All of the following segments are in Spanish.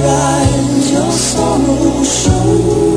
Rise, your solution.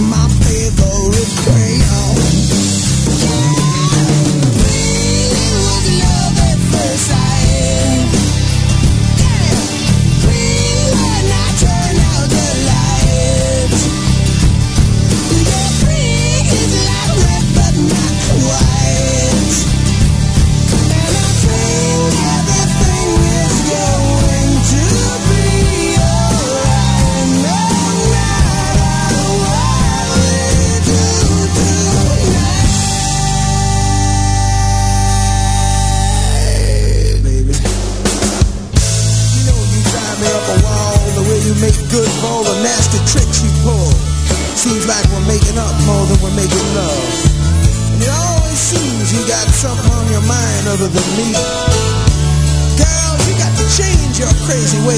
my face.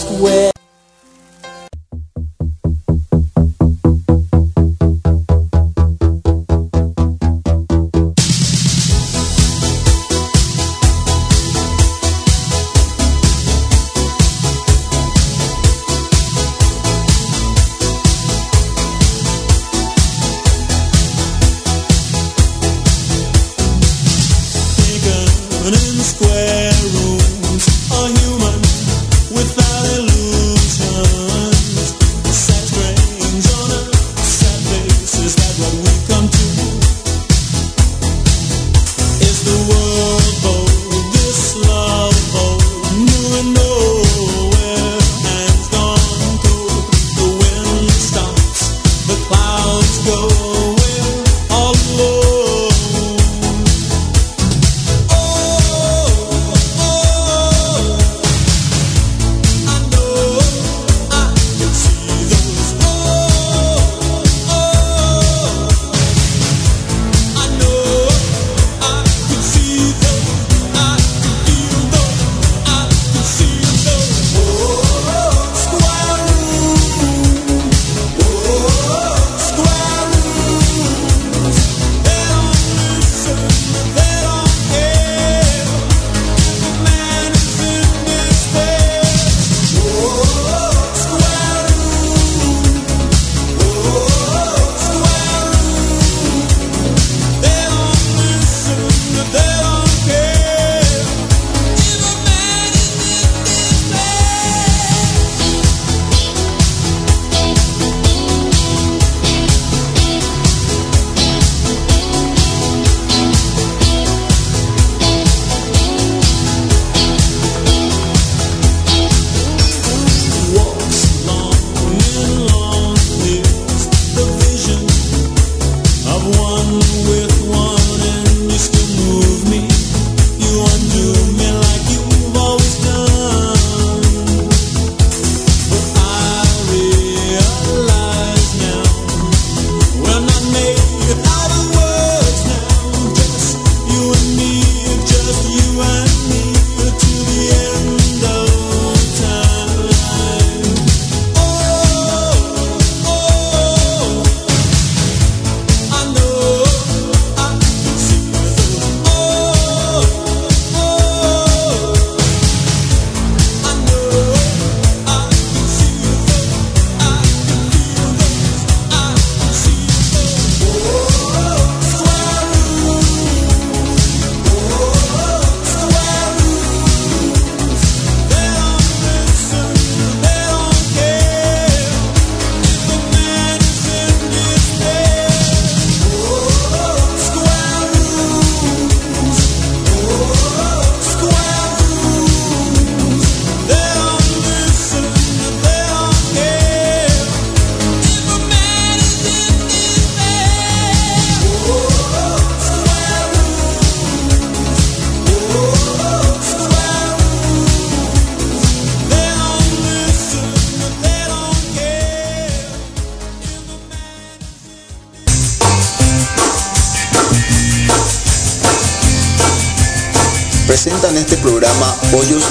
just where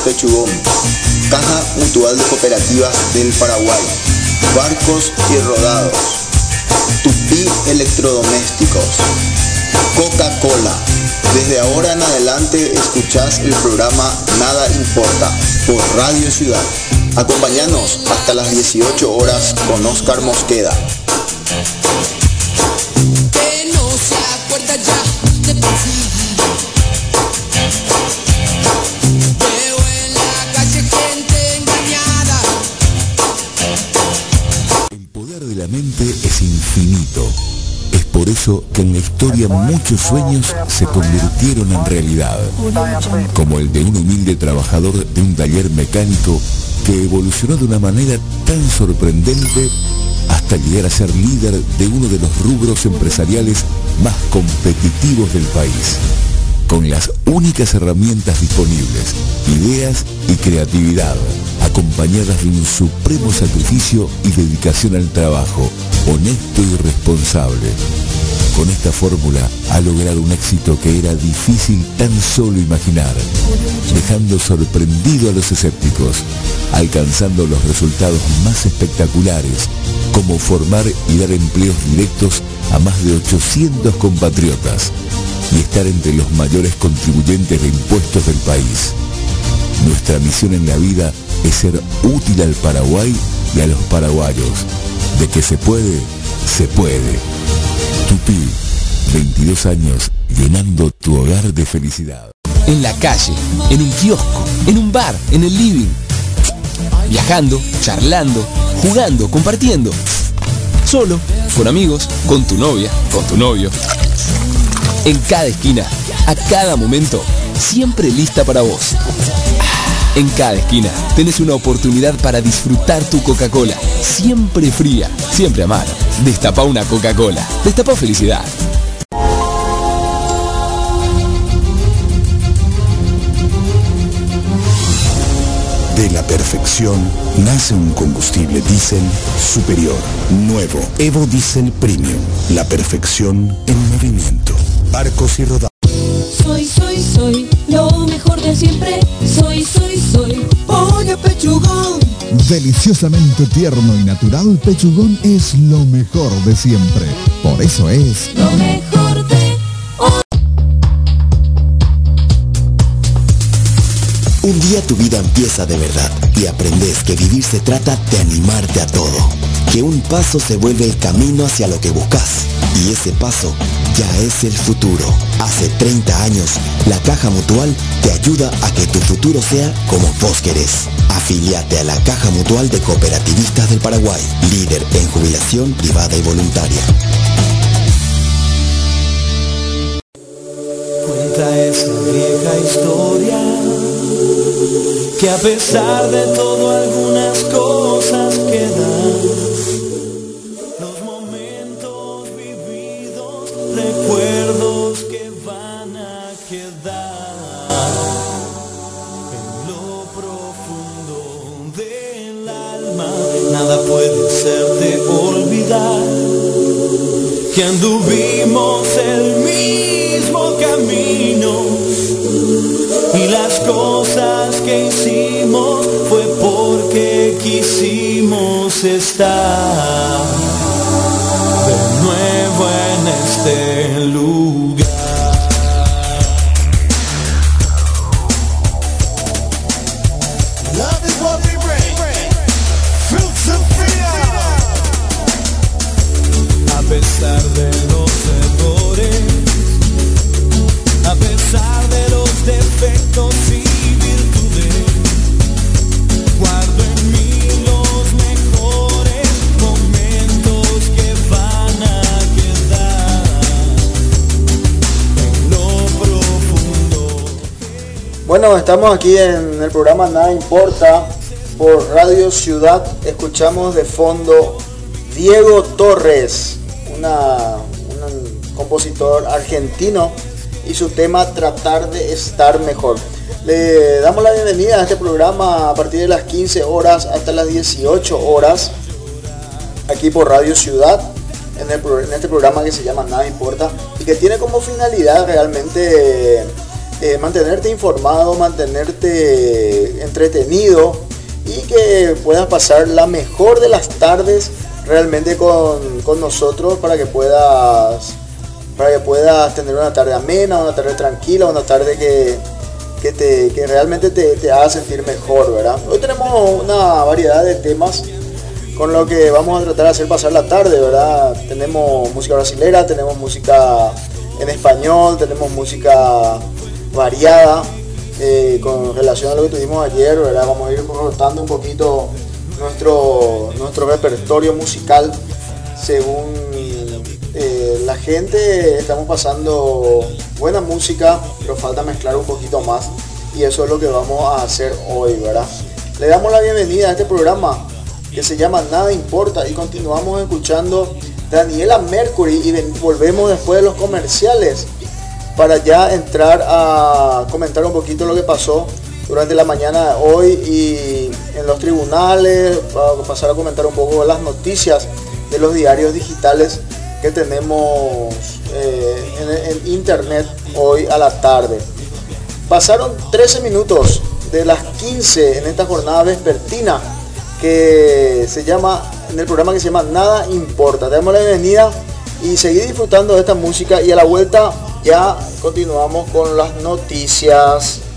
Pechugón, Caja Mutual de Cooperativas del Paraguay, Barcos y Rodados, Tupí Electrodomésticos, Coca-Cola. Desde ahora en adelante escuchás el programa Nada Importa por Radio Ciudad. Acompáñanos hasta las 18 horas con Oscar Mosqueda. Que en la historia muchos sueños se convirtieron en realidad, como el de un humilde trabajador de un taller mecánico que evolucionó de una manera tan sorprendente hasta llegar a ser líder de uno de los rubros empresariales más competitivos del país. Con las únicas herramientas disponibles, ideas y creatividad, acompañadas de un supremo sacrificio y dedicación al trabajo, honesto y responsable. Con esta fórmula ha logrado un éxito que era difícil tan solo imaginar, dejando sorprendido a los escépticos, alcanzando los resultados más espectaculares, como formar y dar empleos directos a más de 800 compatriotas y estar entre los mayores contribuyentes de impuestos del país. Nuestra misión en la vida es ser útil al Paraguay y a los paraguayos. De que se puede, se puede. Tupí, 22 años llenando tu hogar de felicidad. En la calle, en un kiosco, en un bar, en el living. Viajando, charlando, jugando, compartiendo. Solo, con amigos, con tu novia, con tu novio. En cada esquina, a cada momento, siempre lista para vos. En cada esquina tenés una oportunidad para disfrutar tu Coca-Cola. Siempre fría, siempre a mano. Destapa una Coca-Cola. Destapa felicidad. De la perfección nace un combustible diésel superior, nuevo, Evo Diesel Premium. La perfección en movimiento. Barcos y rodados. Soy, soy, soy lo mejor de siempre. Soy, soy, soy Pollo pechugón. Deliciosamente tierno y natural, Pechugón es lo mejor de siempre. Por eso es lo mejor de Un día tu vida empieza de verdad y aprendes que vivir se trata de animarte a todo. Que un paso se vuelve el camino hacia lo que buscas. Y ese paso ya es el futuro. Hace 30 años, la Caja Mutual te ayuda a que tu futuro sea como vos querés. Afiliate a la Caja Mutual de Cooperativistas del Paraguay, líder en jubilación privada y voluntaria. Cuenta esa vieja historia que a pesar de todo algunas que anduvimos el mismo camino y las cosas que hicimos fue porque quisimos estar de nuevo en este Estamos aquí en el programa Nada Importa por Radio Ciudad. Escuchamos de fondo Diego Torres, una, un compositor argentino y su tema Tratar de estar mejor. Le damos la bienvenida a este programa a partir de las 15 horas hasta las 18 horas aquí por Radio Ciudad en, el en este programa que se llama Nada Importa y que tiene como finalidad realmente eh, mantenerte informado, mantenerte entretenido y que puedas pasar la mejor de las tardes realmente con, con nosotros para que puedas para que puedas tener una tarde amena, una tarde tranquila, una tarde que, que, te, que realmente te, te, haga sentir mejor, ¿verdad? Hoy tenemos una variedad de temas con lo que vamos a tratar de hacer pasar la tarde, ¿verdad? Tenemos música brasilera, tenemos música en español, tenemos música variada eh, con relación a lo que tuvimos ayer, ¿verdad? Vamos a ir rotando un poquito nuestro, nuestro repertorio musical según eh, la gente. Estamos pasando buena música, pero falta mezclar un poquito más y eso es lo que vamos a hacer hoy, ¿verdad? Le damos la bienvenida a este programa que se llama Nada Importa y continuamos escuchando Daniela Mercury y volvemos después de los comerciales para ya entrar a comentar un poquito lo que pasó durante la mañana de hoy y en los tribunales, para pasar a comentar un poco las noticias de los diarios digitales que tenemos eh, en, en internet hoy a la tarde. Pasaron 13 minutos de las 15 en esta jornada vespertina que se llama, en el programa que se llama Nada Importa. Te damos la bienvenida y seguir disfrutando de esta música y a la vuelta ya continuamos con las noticias.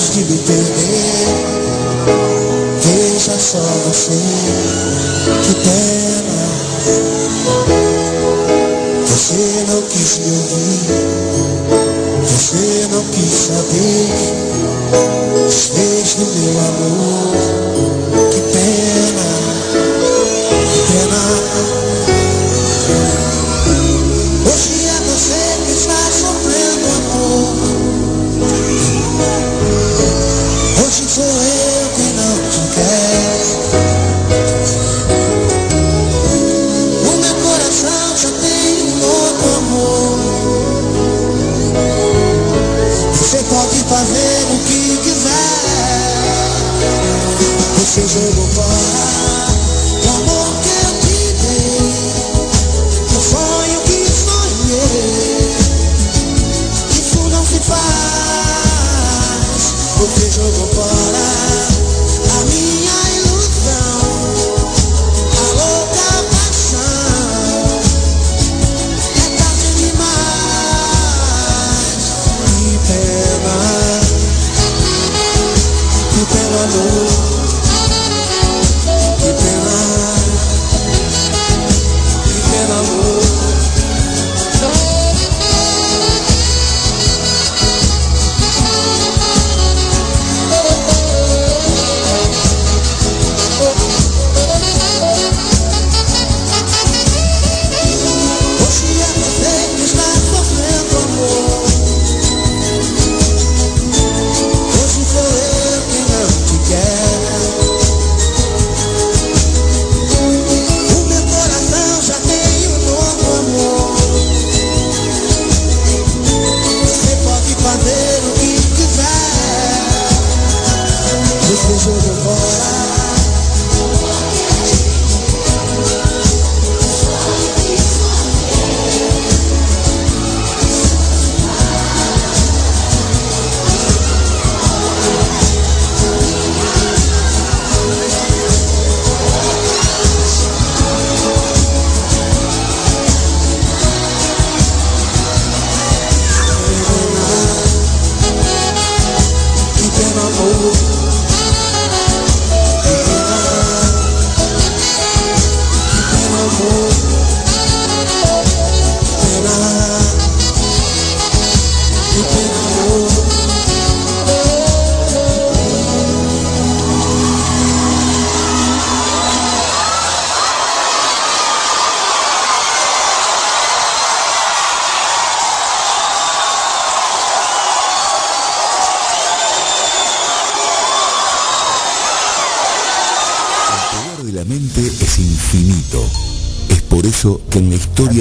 antes de me perder. Veja só você, que pena. Você não quis me ouvir.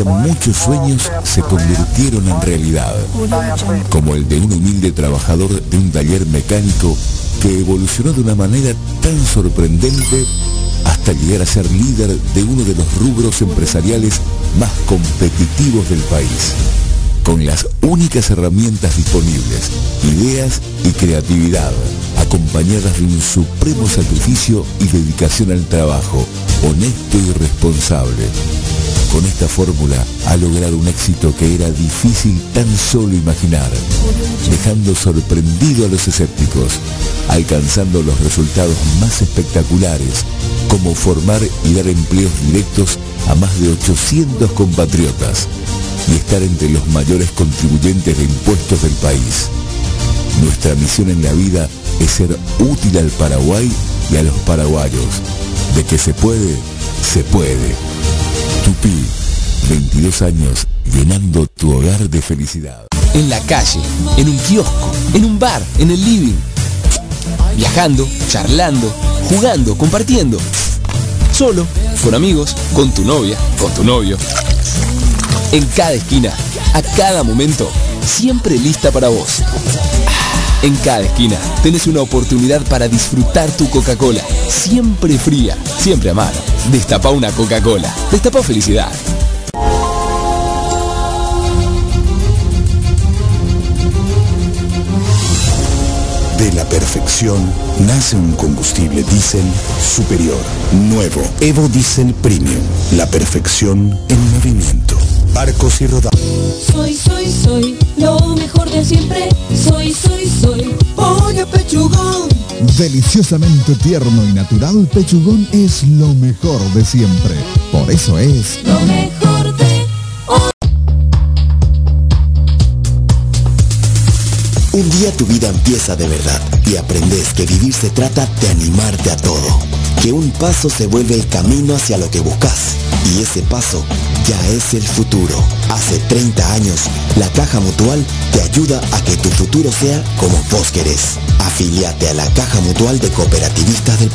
Muchos sueños se convirtieron en realidad, como el de un humilde trabajador de un taller mecánico que evolucionó de una manera tan sorprendente hasta llegar a ser líder de uno de los rubros empresariales más competitivos del país. Con las únicas herramientas disponibles, ideas y creatividad, acompañadas de un supremo sacrificio y dedicación al trabajo, honesto y responsable. Con esta fórmula ha logrado un éxito que era difícil tan solo imaginar, dejando sorprendido a los escépticos, alcanzando los resultados más espectaculares, como formar y dar empleos directos a más de 800 compatriotas y estar entre los mayores contribuyentes de impuestos del país. Nuestra misión en la vida es ser útil al Paraguay y a los paraguayos. De que se puede, se puede. Tupi, 22 años llenando tu hogar de felicidad. En la calle, en un kiosco, en un bar, en el living. Viajando, charlando, jugando, compartiendo. Solo, con amigos, con tu novia, con tu novio. En cada esquina, a cada momento, siempre lista para vos. En cada esquina tenés una oportunidad para disfrutar tu Coca-Cola. Siempre fría, siempre a mano. Destapa una Coca-Cola. Destapa felicidad. De la perfección nace un combustible diésel superior, nuevo, Evo Diesel Premium. La perfección en movimiento. Barcos y rodados. Soy, soy, soy lo mejor de siempre. Soy, soy, soy. Pollo pechugón Deliciosamente tierno y natural, Pechugón es lo mejor de siempre. Por eso es Lo mejor de Un día tu vida empieza de verdad y aprendes que vivir se trata de animarte a todo. Que un paso se vuelve el camino hacia lo que buscas. Y ese paso ya es el futuro. Hace 30 años, la Caja Mutual te ayuda a que tu futuro sea como vos querés. Afíliate a la Caja Mutual de Cooperativistas del